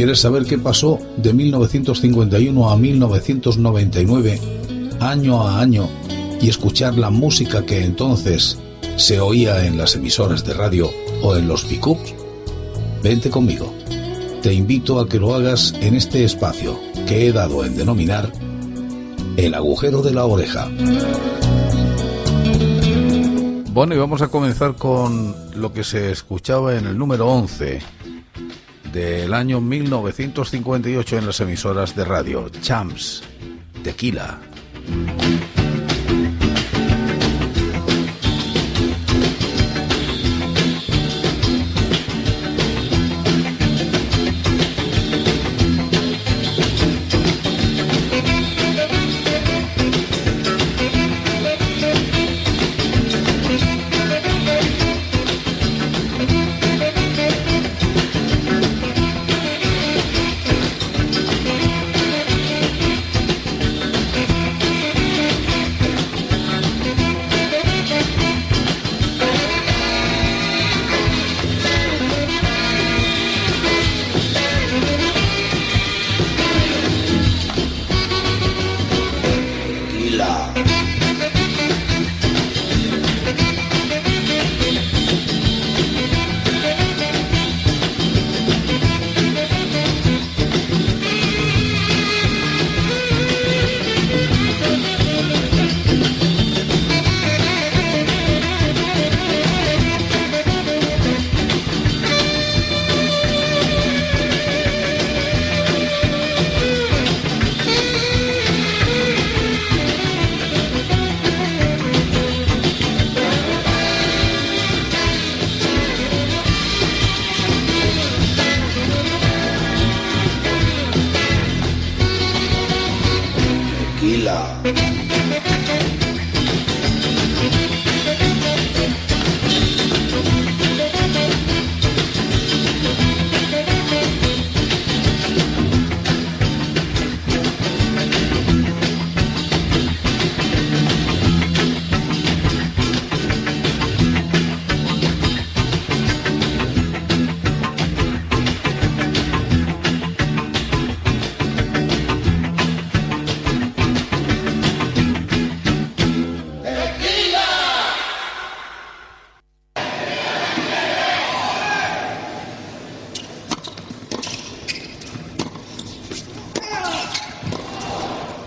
¿Quieres saber qué pasó de 1951 a 1999, año a año, y escuchar la música que entonces se oía en las emisoras de radio o en los pickups? Vente conmigo. Te invito a que lo hagas en este espacio que he dado en denominar el agujero de la oreja. Bueno, y vamos a comenzar con lo que se escuchaba en el número 11 del año 1958 en las emisoras de radio, Champs, Tequila.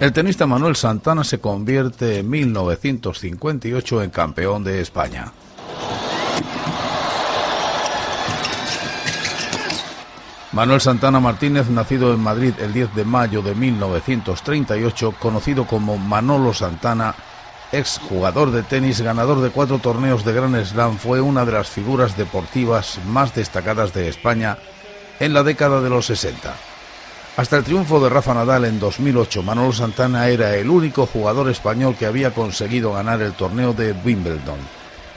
El tenista Manuel Santana se convierte en 1958 en campeón de España. Manuel Santana Martínez, nacido en Madrid el 10 de mayo de 1938, conocido como Manolo Santana, ex jugador de tenis, ganador de cuatro torneos de Gran Slam, fue una de las figuras deportivas más destacadas de España en la década de los 60. Hasta el triunfo de Rafa Nadal en 2008, Manolo Santana era el único jugador español que había conseguido ganar el torneo de Wimbledon.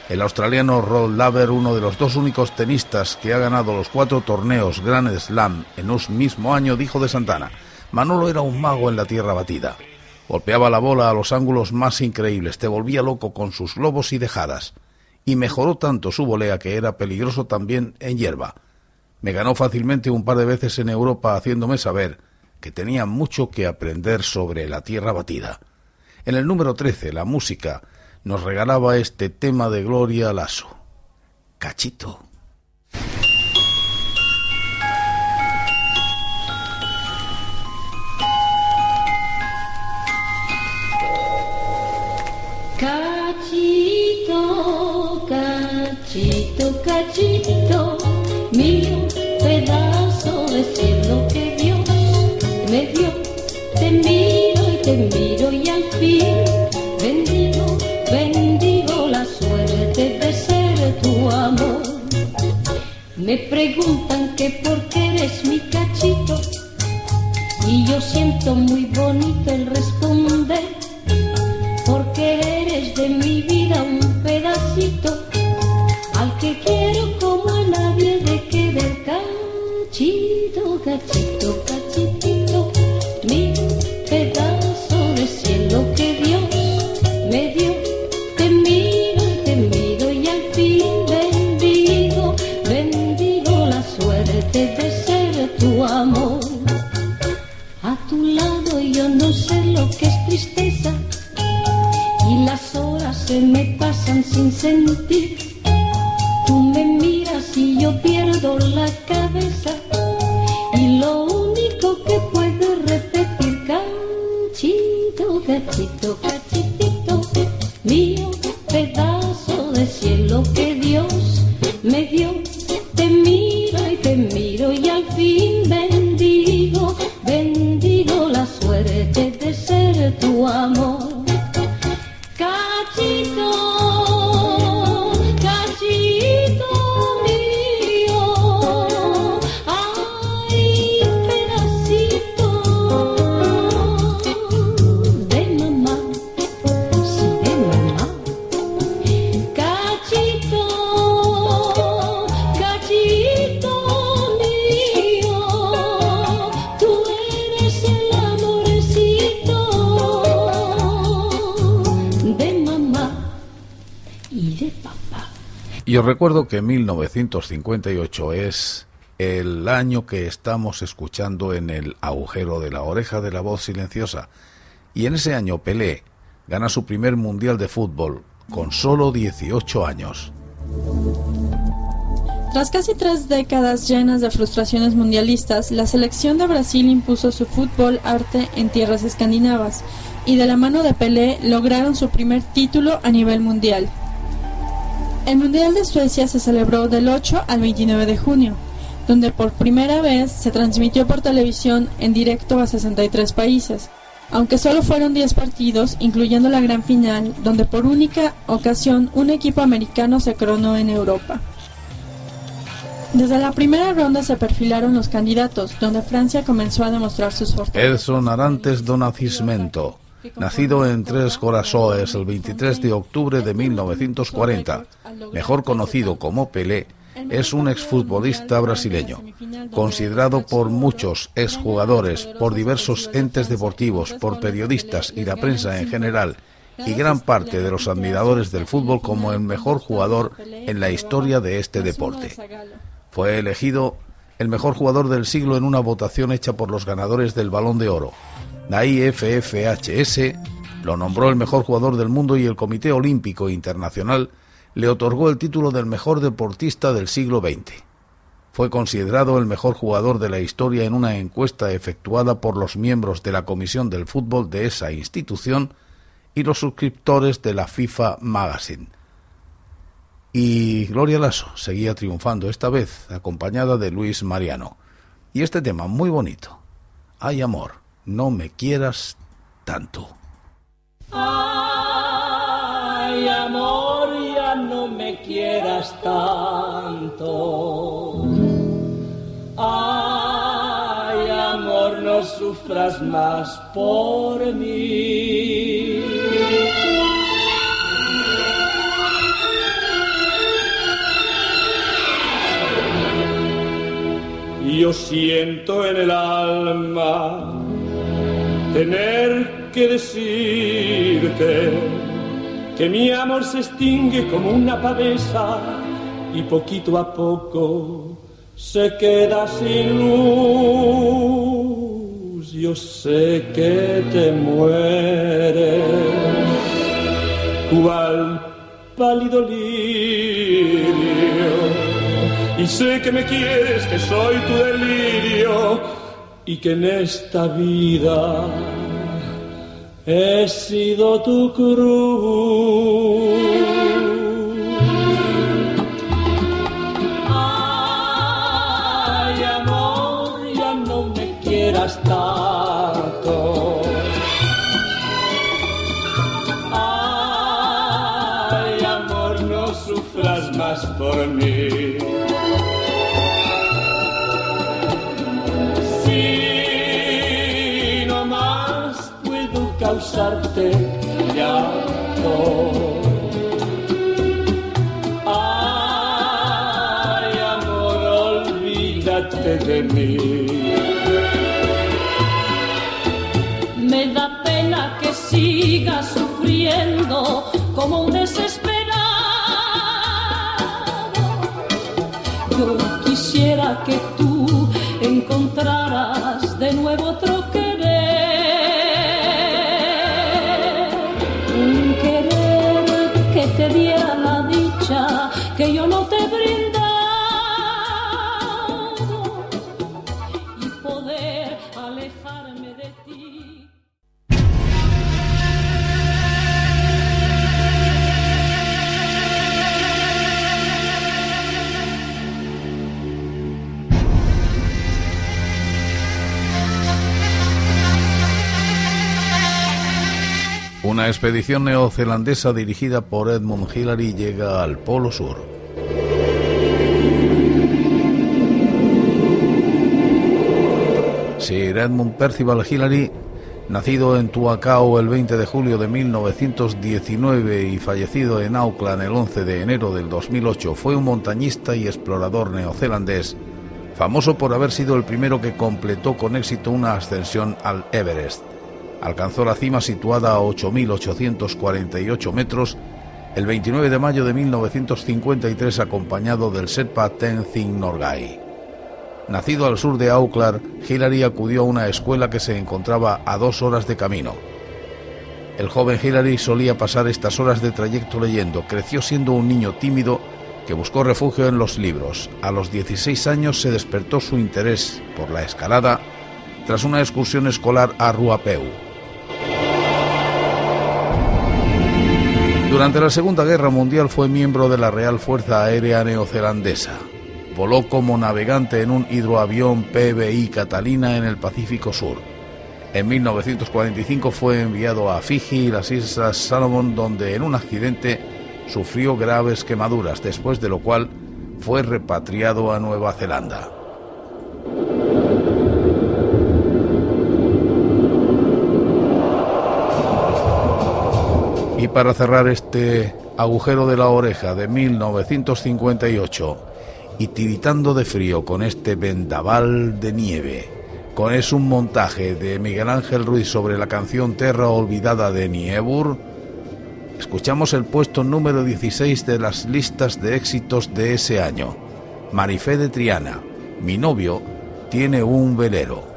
El australiano Rod Laver, uno de los dos únicos tenistas que ha ganado los cuatro torneos Grand Slam en un mismo año, dijo de Santana, Manolo era un mago en la tierra batida. Golpeaba la bola a los ángulos más increíbles, te volvía loco con sus globos y dejadas, y mejoró tanto su volea que era peligroso también en hierba. Me ganó fácilmente un par de veces en Europa haciéndome saber que tenía mucho que aprender sobre la tierra batida. En el número 13, la música nos regalaba este tema de Gloria Lasso. Cachito. Cachito, te miro y al fin bendigo, bendigo la suerte de ser tu amor. Me preguntan que por qué eres mi cachito y yo siento muy bonito el responder porque eres de mi vida un pedacito al que quiero como a nadie cachito, cachito, cachito, recuerdo que 1958 es el año que estamos escuchando en el agujero de la oreja de la voz silenciosa. Y en ese año Pelé gana su primer mundial de fútbol con solo 18 años. Tras casi tres décadas llenas de frustraciones mundialistas, la selección de Brasil impuso su fútbol arte en tierras escandinavas y de la mano de Pelé lograron su primer título a nivel mundial. El Mundial de Suecia se celebró del 8 al 29 de junio, donde por primera vez se transmitió por televisión en directo a 63 países, aunque solo fueron 10 partidos, incluyendo la gran final, donde por única ocasión un equipo americano se coronó en Europa. Desde la primera ronda se perfilaron los candidatos, donde Francia comenzó a demostrar sus fortalezas. Nacido en Tres Corazoes el 23 de octubre de 1940, mejor conocido como Pelé, es un exfutbolista brasileño, considerado por muchos exjugadores, por diversos entes deportivos, por periodistas y la prensa en general, y gran parte de los admiradores del fútbol como el mejor jugador en la historia de este deporte. Fue elegido el mejor jugador del siglo en una votación hecha por los ganadores del Balón de Oro. La IFFHS lo nombró el mejor jugador del mundo y el Comité Olímpico Internacional le otorgó el título del mejor deportista del siglo XX. Fue considerado el mejor jugador de la historia en una encuesta efectuada por los miembros de la Comisión del Fútbol de esa institución y los suscriptores de la FIFA Magazine. Y Gloria Lasso seguía triunfando esta vez, acompañada de Luis Mariano. Y este tema muy bonito. Ay amor, no me quieras tanto. Ay, amor, ya no me quieras tanto. Ay, amor, no sufras más por mí. Yo siento en el alma tener que decirte que mi amor se extingue como una pavesa y poquito a poco se queda sin luz. Yo sé que te mueres, cual pálido lirio, y sé que me quieres, que soy tu delirio y que en esta vida he sido tu cruz. Ay, amor, ya no me quieras. Puedo causarte llanto. Ay, amor, olvídate de mí. que yo no Una expedición neozelandesa dirigida por Edmund Hillary llega al Polo Sur. Sir Edmund Percival Hillary, nacido en Tuacao el 20 de julio de 1919 y fallecido en Auckland el 11 de enero del 2008, fue un montañista y explorador neozelandés, famoso por haber sido el primero que completó con éxito una ascensión al Everest. Alcanzó la cima situada a 8.848 metros el 29 de mayo de 1953 acompañado del Sherpa Tenzing Norgay. Nacido al sur de Auckland, Hillary acudió a una escuela que se encontraba a dos horas de camino. El joven Hillary solía pasar estas horas de trayecto leyendo. Creció siendo un niño tímido que buscó refugio en los libros. A los 16 años se despertó su interés por la escalada tras una excursión escolar a Ruapeu. Durante la Segunda Guerra Mundial fue miembro de la Real Fuerza Aérea Neozelandesa. Voló como navegante en un hidroavión PBI Catalina en el Pacífico Sur. En 1945 fue enviado a Fiji y las Islas Salomón, donde en un accidente sufrió graves quemaduras, después de lo cual fue repatriado a Nueva Zelanda. Y para cerrar este agujero de la oreja de 1958 y tiritando de frío con este vendaval de nieve, con es un montaje de Miguel Ángel Ruiz sobre la canción Terra Olvidada de Niebur, escuchamos el puesto número 16 de las listas de éxitos de ese año. Marifé de Triana, mi novio, tiene un velero.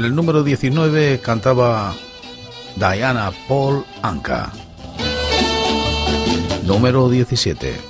En el número 19 cantaba Diana Paul Anka. Número 17.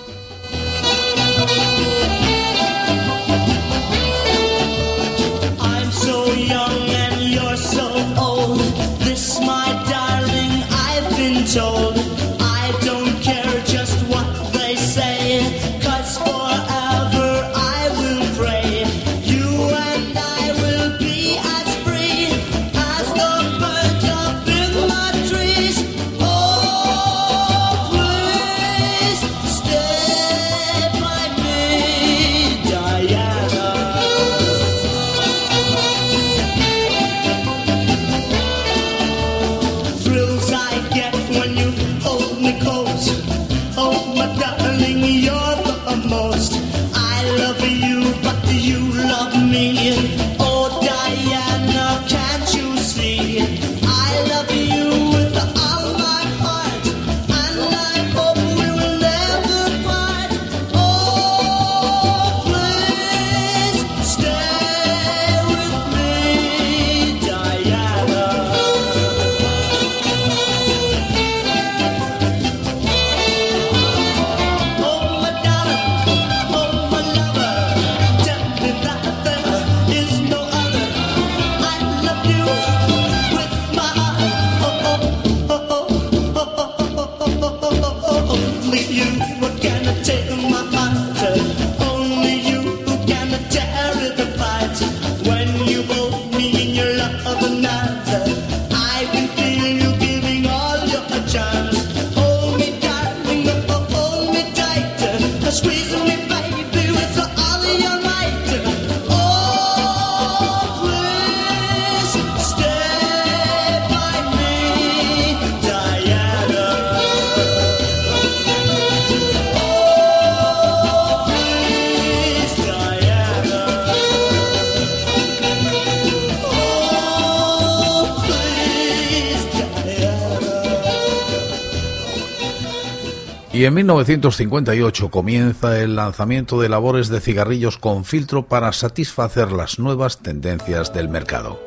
Y en 1958 comienza el lanzamiento de labores de cigarrillos con filtro para satisfacer las nuevas tendencias del mercado.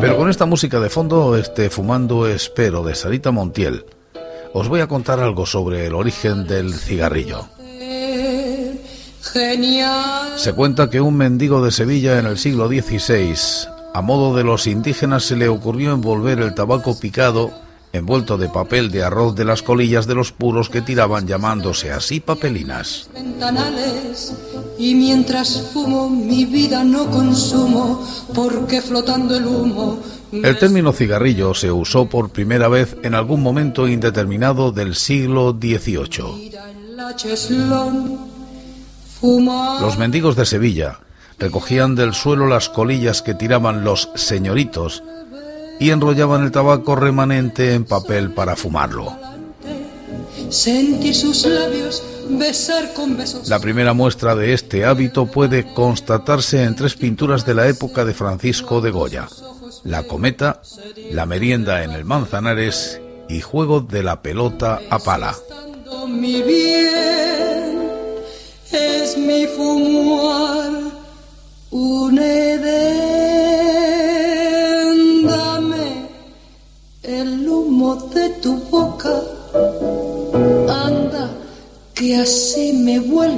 Pero con esta música de fondo, este Fumando Espero de Sarita Montiel, os voy a contar algo sobre el origen del cigarrillo. Se cuenta que un mendigo de Sevilla en el siglo XVI, a modo de los indígenas, se le ocurrió envolver el tabaco picado envuelto de papel de arroz de las colillas de los puros que tiraban llamándose así papelinas. Y mientras fumo mi vida no consumo porque flotando el humo el término cigarrillo se usó por primera vez en algún momento indeterminado del siglo XVIII. Los mendigos de Sevilla recogían del suelo las colillas que tiraban los señoritos y enrollaban el tabaco remanente en papel para fumarlo. La primera muestra de este hábito puede constatarse en tres pinturas de la época de Francisco de Goya. La cometa, la merienda en el Manzanares y juego de la pelota a pala. Mi bien es mi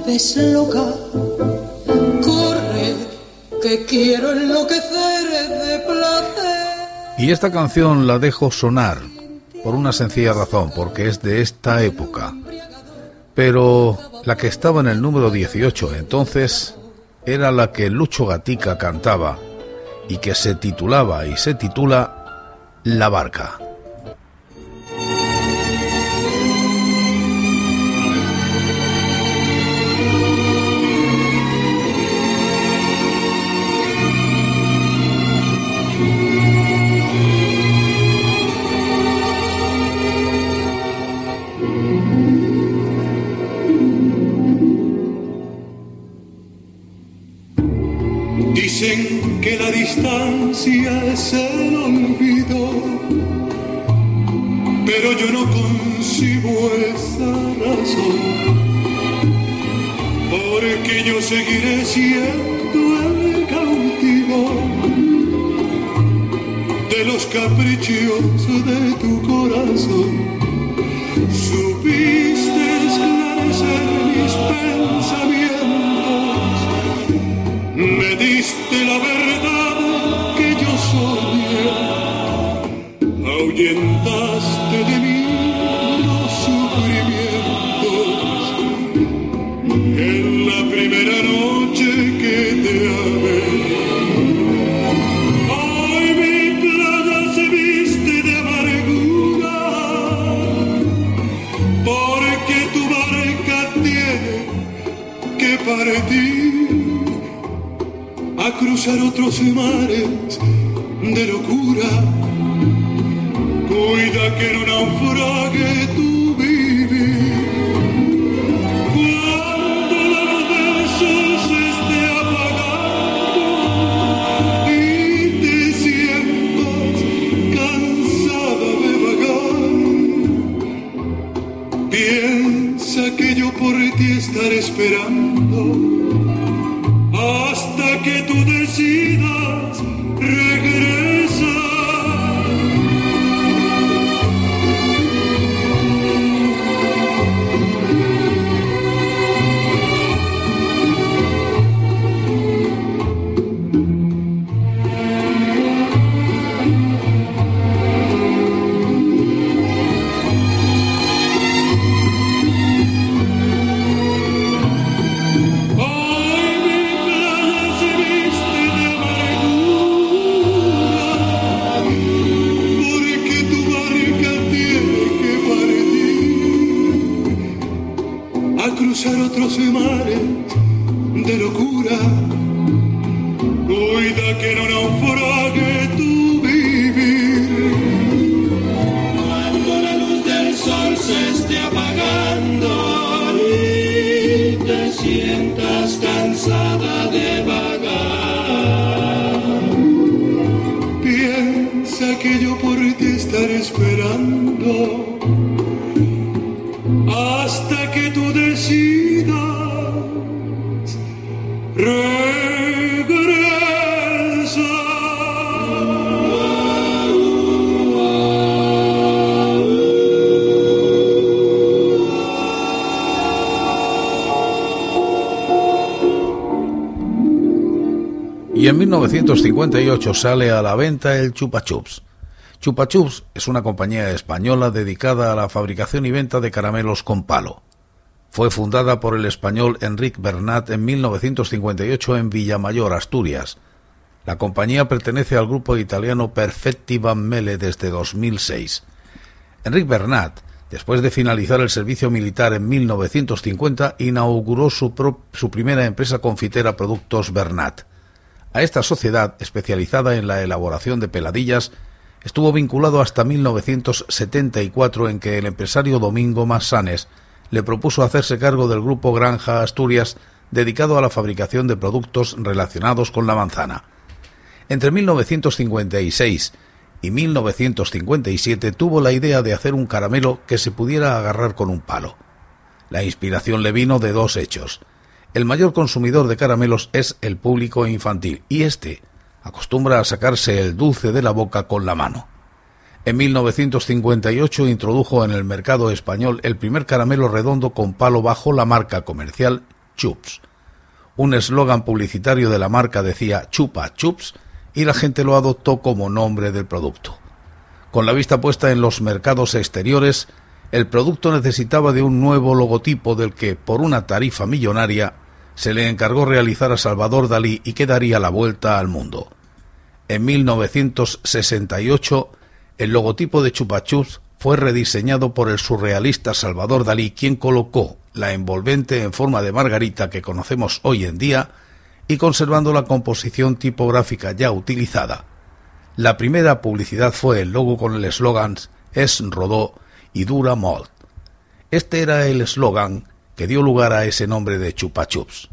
vuelves loca. Corre, que quiero enloquecer de placer. Y esta canción la dejo sonar por una sencilla razón, porque es de esta época. Pero la que estaba en el número 18 entonces era la que Lucho Gatica cantaba y que se titulaba y se titula La Barca. Dicen que la distancia es el olvido, pero yo no concibo esa razón, porque yo seguiré siendo el cautivo de los caprichos de tu corazón. Supiste esclarecer mis pensamientos, me diste la verdad que yo soñé, ahuyentaste cruzar otros mares de locura. Cuida que no naufrague tu vivir. Cuando la luz del sol se esté apagando y te sientas cansada de vagar, piensa que yo por ti estaré esperando Y en 1958 sale a la venta el Chupa Chups. Chupa Chups es una compañía española dedicada a la fabricación y venta de caramelos con palo. Fue fundada por el español Enric Bernat en 1958 en Villamayor, Asturias. La compañía pertenece al grupo italiano Perfetti Van Mele desde 2006. Enric Bernat, después de finalizar el servicio militar en 1950, inauguró su primera empresa confitera Productos Bernat. A esta sociedad, especializada en la elaboración de peladillas, estuvo vinculado hasta 1974 en que el empresario Domingo Massanes le propuso hacerse cargo del grupo Granja Asturias dedicado a la fabricación de productos relacionados con la manzana. Entre 1956 y 1957 tuvo la idea de hacer un caramelo que se pudiera agarrar con un palo. La inspiración le vino de dos hechos. El mayor consumidor de caramelos es el público infantil y éste acostumbra a sacarse el dulce de la boca con la mano. En 1958 introdujo en el mercado español el primer caramelo redondo con palo bajo la marca comercial Chups. Un eslogan publicitario de la marca decía Chupa Chups y la gente lo adoptó como nombre del producto. Con la vista puesta en los mercados exteriores, el producto necesitaba de un nuevo logotipo del que, por una tarifa millonaria, se le encargó realizar a Salvador Dalí y que daría la vuelta al mundo. En 1968, el logotipo de Chupachups fue rediseñado por el surrealista Salvador Dalí, quien colocó la envolvente en forma de margarita que conocemos hoy en día y conservando la composición tipográfica ya utilizada. La primera publicidad fue el logo con el eslogan Es Rodó y dura molt. Este era el eslogan que dio lugar a ese nombre de Chupa Chups.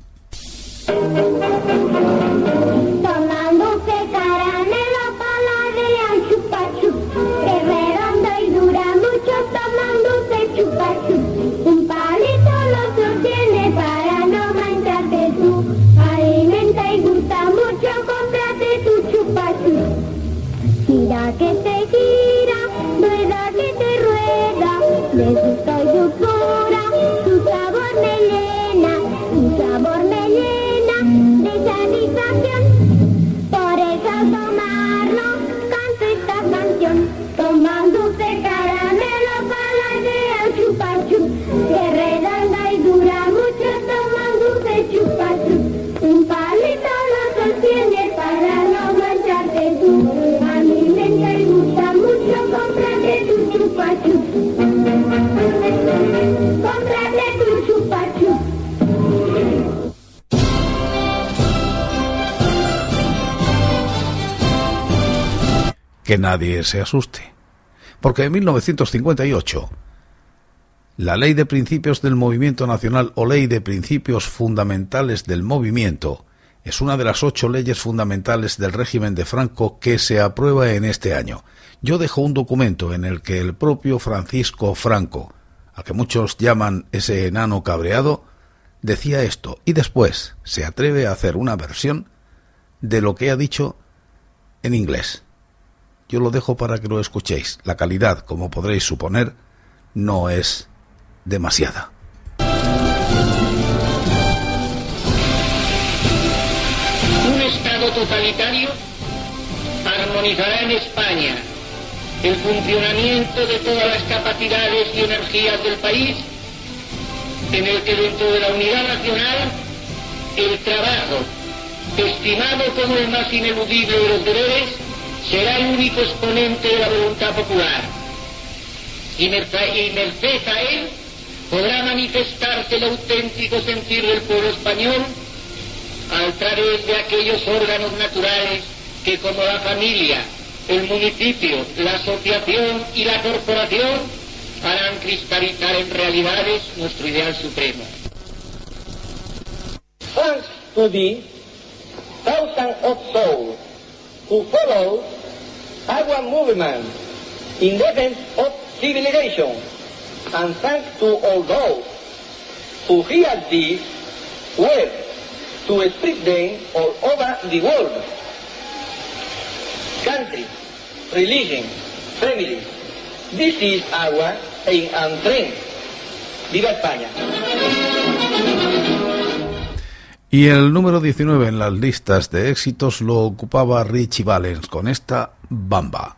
Que nadie se asuste. Porque en 1958 la Ley de Principios del Movimiento Nacional o Ley de Principios Fundamentales del Movimiento es una de las ocho leyes fundamentales del régimen de Franco que se aprueba en este año. Yo dejo un documento en el que el propio Francisco Franco, al que muchos llaman ese enano cabreado, decía esto y después se atreve a hacer una versión de lo que ha dicho en inglés. Yo lo dejo para que lo escuchéis. La calidad, como podréis suponer, no es demasiada. Un Estado totalitario armonizará en España el funcionamiento de todas las capacidades y energías del país, en el que dentro de la unidad nacional el trabajo, estimado como el más ineludible de los deberes, será el único exponente de la voluntad popular. Y merced a él podrá manifestarse el auténtico sentir del pueblo español a través de aquellos órganos naturales que como la familia, el municipio, la asociación y la corporación harán cristalizar en realidades nuestro ideal supremo. Who follow our movement in defense of civilization and thanks to all those who hear this will to spread them all over the world. Country, religion, family. This is our aim and trend. ¡Viva España! Y el número 19 en las listas de éxitos lo ocupaba Richie Valens con esta Bamba.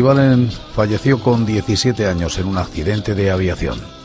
Valen falleció con 17 años en un accidente de aviación.